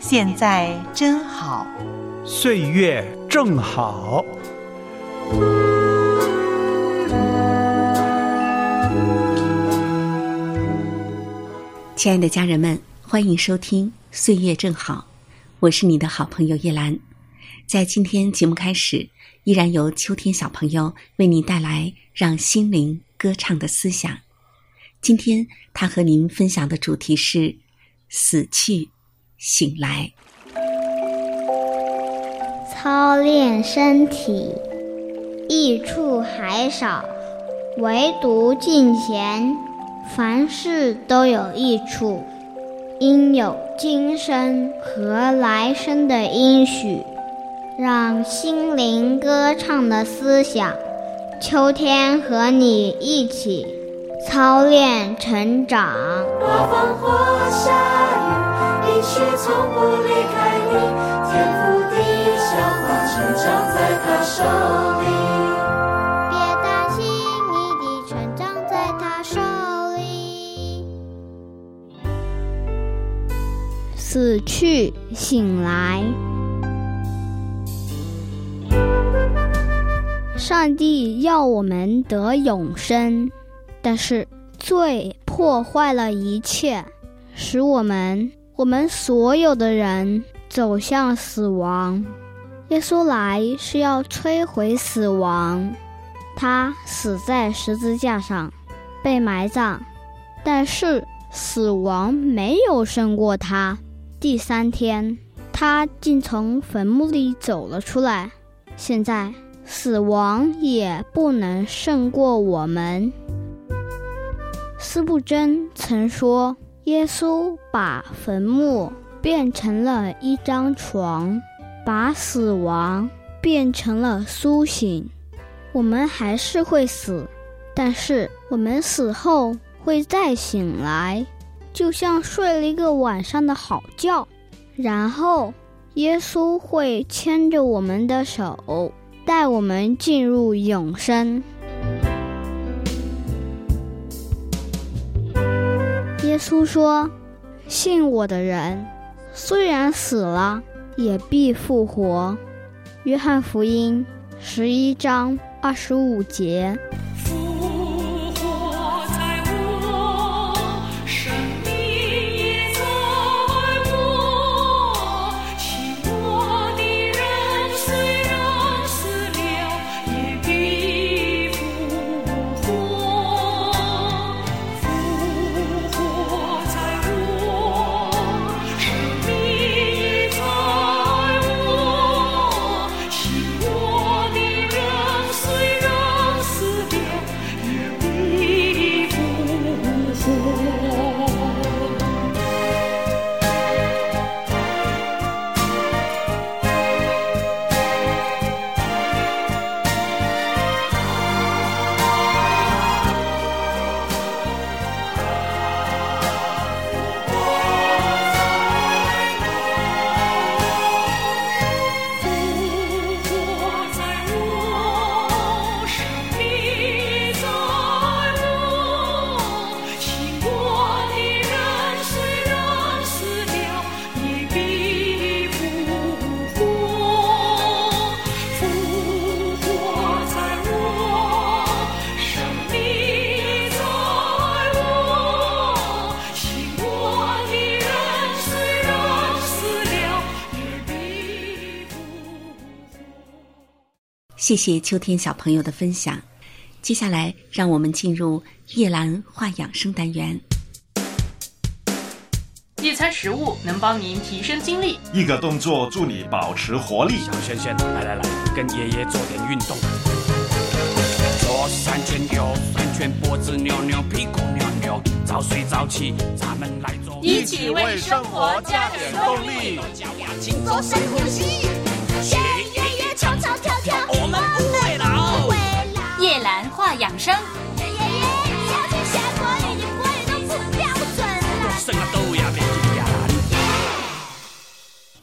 现在真好，岁月正好。亲爱的家人们，欢迎收听《岁月正好》，我是你的好朋友叶兰。在今天节目开始，依然由秋天小朋友为您带来让心灵歌唱的思想。今天他和您分享的主题是死去醒来。操练身体，益处还少，唯独敬贤。凡事都有益处，应有今生和来生的应许，让心灵歌唱的思想。秋天和你一起操练成长。刮风或下雨，却从不离开你，天赋地消化成长在他手里。死去醒来，上帝要我们得永生，但是罪破坏了一切，使我们我们所有的人走向死亡。耶稣来是要摧毁死亡，他死在十字架上，被埋葬，但是死亡没有胜过他。第三天，他竟从坟墓里走了出来。现在，死亡也不能胜过我们。斯布真曾说：“耶稣把坟墓变成了一张床，把死亡变成了苏醒。我们还是会死，但是我们死后会再醒来。”就像睡了一个晚上的好觉，然后耶稣会牵着我们的手，带我们进入永生。稣说：“信我的人，虽然死了，也必复活。”约翰福音十一章二十五节。谢谢秋天小朋友的分享，接下来让我们进入叶兰话养生单元。一餐食物能帮您提升精力，一个动作助你保持活力。小轩轩，来来来，跟爷爷做点运动。左三圈，右三圈，脖子扭扭，屁股扭扭，早睡早起，咱们来做，一起为生活加点动力。请做深呼吸。敲敲跳跳我们不会老。不会老叶兰话养生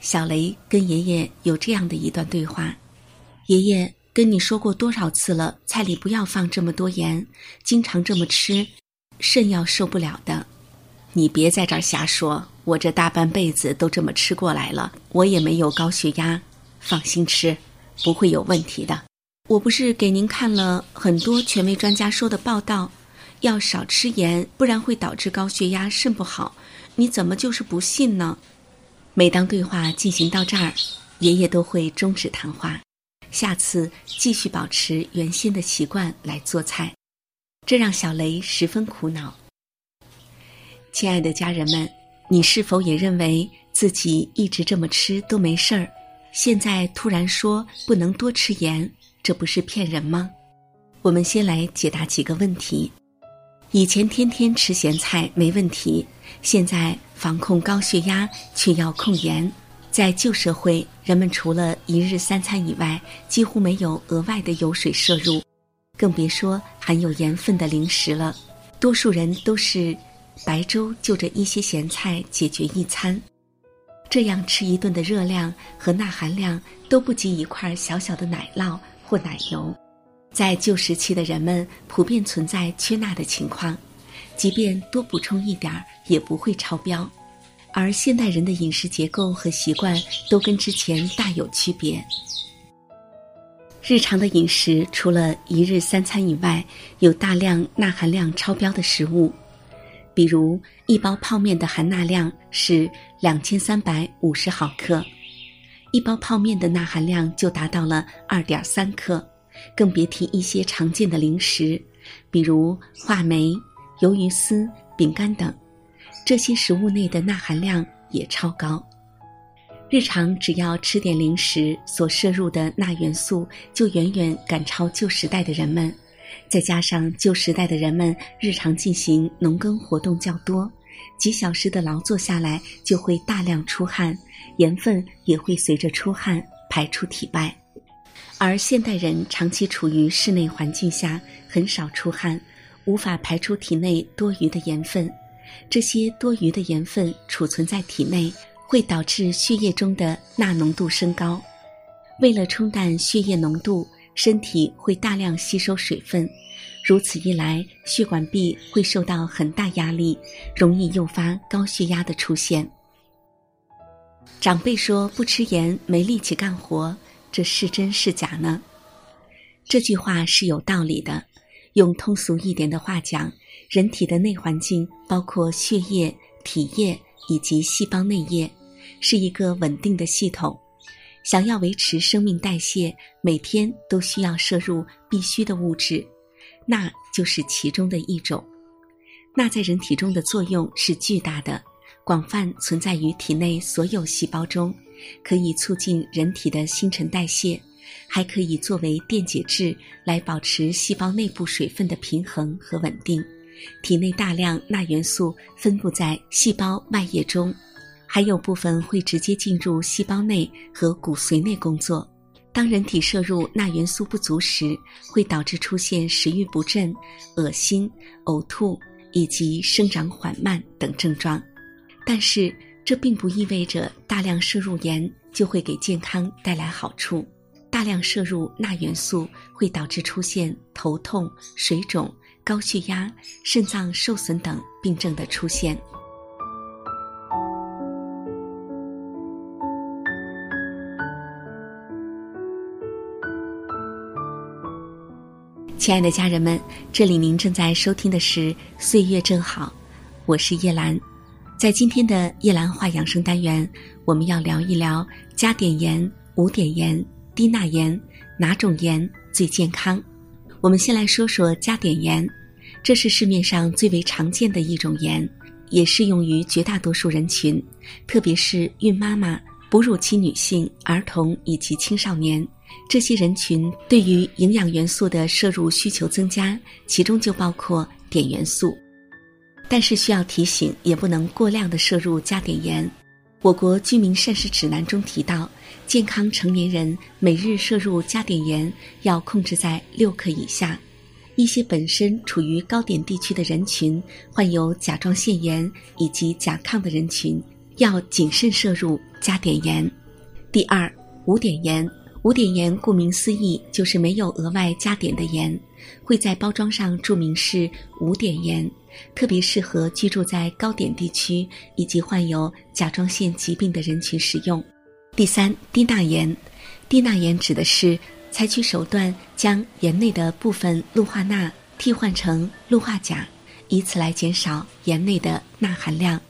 小雷跟爷爷有这样的一段对话爷爷跟你说过多少次了菜里不要放这么多盐经常这么吃肾要受不了的。你别在这儿瞎说我这大半辈子都这么吃过来了我也没有高血压放心吃。不会有问题的。我不是给您看了很多权威专家说的报道，要少吃盐，不然会导致高血压、肾不好。你怎么就是不信呢？”每当对话进行到这儿，爷爷都会终止谈话，下次继续保持原先的习惯来做菜，这让小雷十分苦恼。亲爱的家人们，你是否也认为自己一直这么吃都没事儿？现在突然说不能多吃盐，这不是骗人吗？我们先来解答几个问题。以前天天吃咸菜没问题，现在防控高血压却要控盐。在旧社会，人们除了一日三餐以外，几乎没有额外的油水摄入，更别说含有盐分的零食了。多数人都是白粥就着一些咸菜解决一餐，这样吃一顿的热量和钠含量都不及一块小小的奶酪或奶油。在旧时期的人们普遍存在缺钠的情况，即便多补充一点儿也不会超标，而现代人的饮食结构和习惯都跟之前大有区别。日常的饮食除了一日三餐以外，有大量钠含量超标的食物，比如一包泡面的含钠量是两千三百五十毫克，一包泡面的钠含量就达到了二点三克。更别提一些常见的零食，比如话梅、鱿鱼丝、饼干等，这些食物内的钠含量也超高。日常只要吃点零食，所摄入的钠元素就远远赶超旧时代的人们。再加上旧时代的人们日常进行农耕活动较多，几小时的劳作下来就会大量出汗，盐分也会随着出汗排出体外。而现代人长期处于室内环境下，很少出汗，无法排出体内多余的盐分。这些多余的盐分储存在体内，会导致血液中的钠浓度升高。为了冲淡血液浓度，身体会大量吸收水分。如此一来，血管壁会受到很大压力，容易诱发高血压的出现。长辈说：“不吃盐，没力气干活。”这是真是假呢？这句话是有道理的。用通俗一点的话讲，人体的内环境包括血液、体液以及细胞内液，是一个稳定的系统。想要维持生命代谢，每天都需要摄入必需的物质，钠就是其中的一种。钠在人体中的作用是巨大的，广泛存在于体内所有细胞中。可以促进人体的新陈代谢，还可以作为电解质来保持细胞内部水分的平衡和稳定。体内大量钠元素分布在细胞外液中，还有部分会直接进入细胞内和骨髓内工作。当人体摄入钠元素不足时，会导致出现食欲不振、恶心、呕吐以及生长缓慢等症状。但是，这并不意味着大量摄入盐就会给健康带来好处。大量摄入钠元素会导致出现头痛、水肿、高血压、肾脏受损等病症的出现。亲爱的家人们，这里您正在收听的是《岁月正好》，我是叶兰。在今天的叶兰话养生单元，我们要聊一聊加碘盐、无碘盐、低钠盐哪种盐最健康。我们先来说说加碘盐，这是市面上最为常见的一种盐，也适用于绝大多数人群，特别是孕妈妈、哺乳期女性、儿童以及青少年这些人群，对于营养元素的摄入需求增加，其中就包括碘元素。但是需要提醒，也不能过量的摄入加碘盐。我国居民膳食指南中提到，健康成年人每日摄入加碘盐要控制在六克以下。一些本身处于高碘地区的人群，患有甲状腺炎以及甲亢的人群，要谨慎摄入，加碘盐。第二，无碘盐。无碘盐顾名思义就是没有额外加碘的盐，会在包装上注明是无碘盐，特别适合居住在高碘地区以及患有甲状腺疾病的人群使用。第三，低钠盐。低钠盐指的是采取手段将盐内的部分氯化钠替换成氯化钾，以此来减少盐内的钠含量。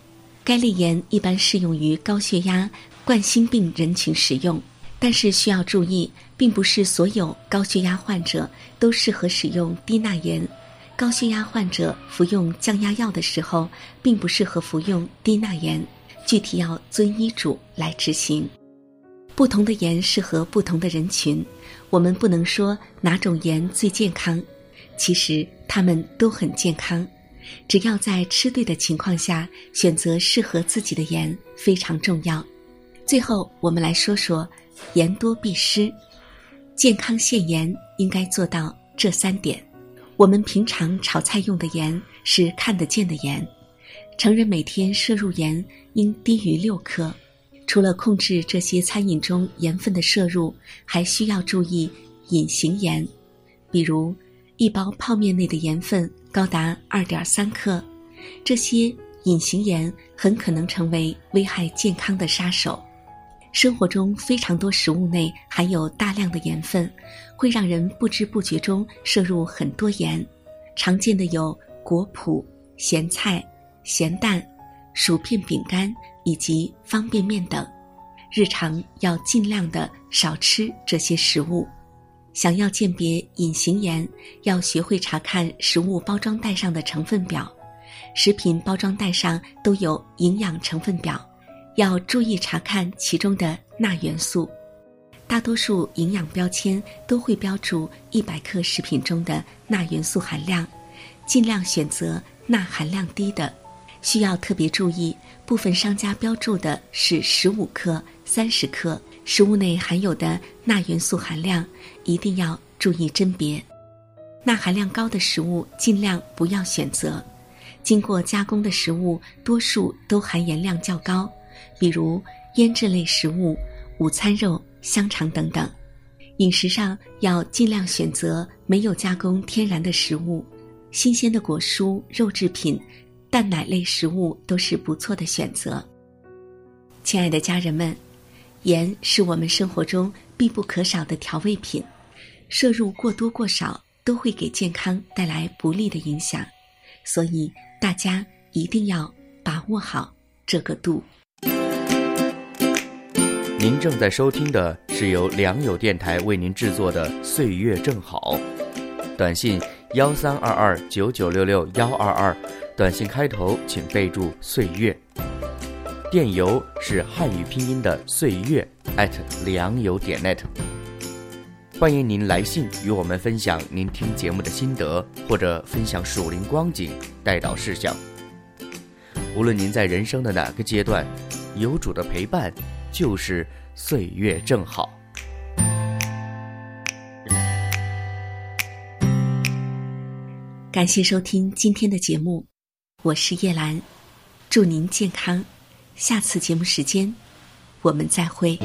该类盐一般适用于高血压、冠心病人群使用。但是需要注意，并不是所有高血压患者都适合使用低钠盐。高血压患者服用降压药的时候，并不适合服用低钠盐。具体要遵医嘱来执行。不同的盐适合不同的人群，我们不能说哪种盐最健康。其实它们都很健康，只要在吃对的情况下选择适合自己的盐非常重要。最后，我们来说说。盐多必失，健康限盐应该做到这三点。我们平常炒菜用的盐是看得见的盐，成人每天摄入盐应低于六克。除了控制这些餐饮中盐分的摄入，还需要注意隐形盐，比如一包泡面内的盐分高达二点三克，这些隐形盐很可能成为危害健康的杀手。生活中非常多食物内含有大量的盐分，会让人不知不觉中摄入很多盐。常见的有果脯、咸菜、咸蛋、薯片、饼干以及方便面等。日常要尽量的少吃这些食物。想要鉴别隐形盐，要学会查看食物包装袋上的成分表。食品包装袋上都有营养成分表。要注意查看其中的钠元素，大多数营养标签都会标注一百克食品中的钠元素含量，尽量选择钠含量低的。需要特别注意，部分商家标注的是十五克、三十克，食物内含有的钠元素含量一定要注意甄别。钠含量高的食物尽量不要选择，经过加工的食物多数都含盐量较高。比如腌制类食物、午餐肉、香肠等等，饮食上要尽量选择没有加工、天然的食物，新鲜的果蔬、肉制品、蛋奶类食物都是不错的选择。亲爱的家人们，盐是我们生活中必不可少的调味品，摄入过多过少都会给健康带来不利的影响，所以大家一定要把握好这个度。您正在收听的是由良友电台为您制作的《岁月正好》，短信幺三二二九九六六幺二二，短信开头请备注“岁月”，电邮是汉语拼音的“岁月”良友点 net。欢迎您来信与我们分享您听节目的心得，或者分享属灵光景、带导事项。无论您在人生的哪个阶段，有主的陪伴。就是岁月正好。感谢收听今天的节目，我是叶兰，祝您健康。下次节目时间，我们再会。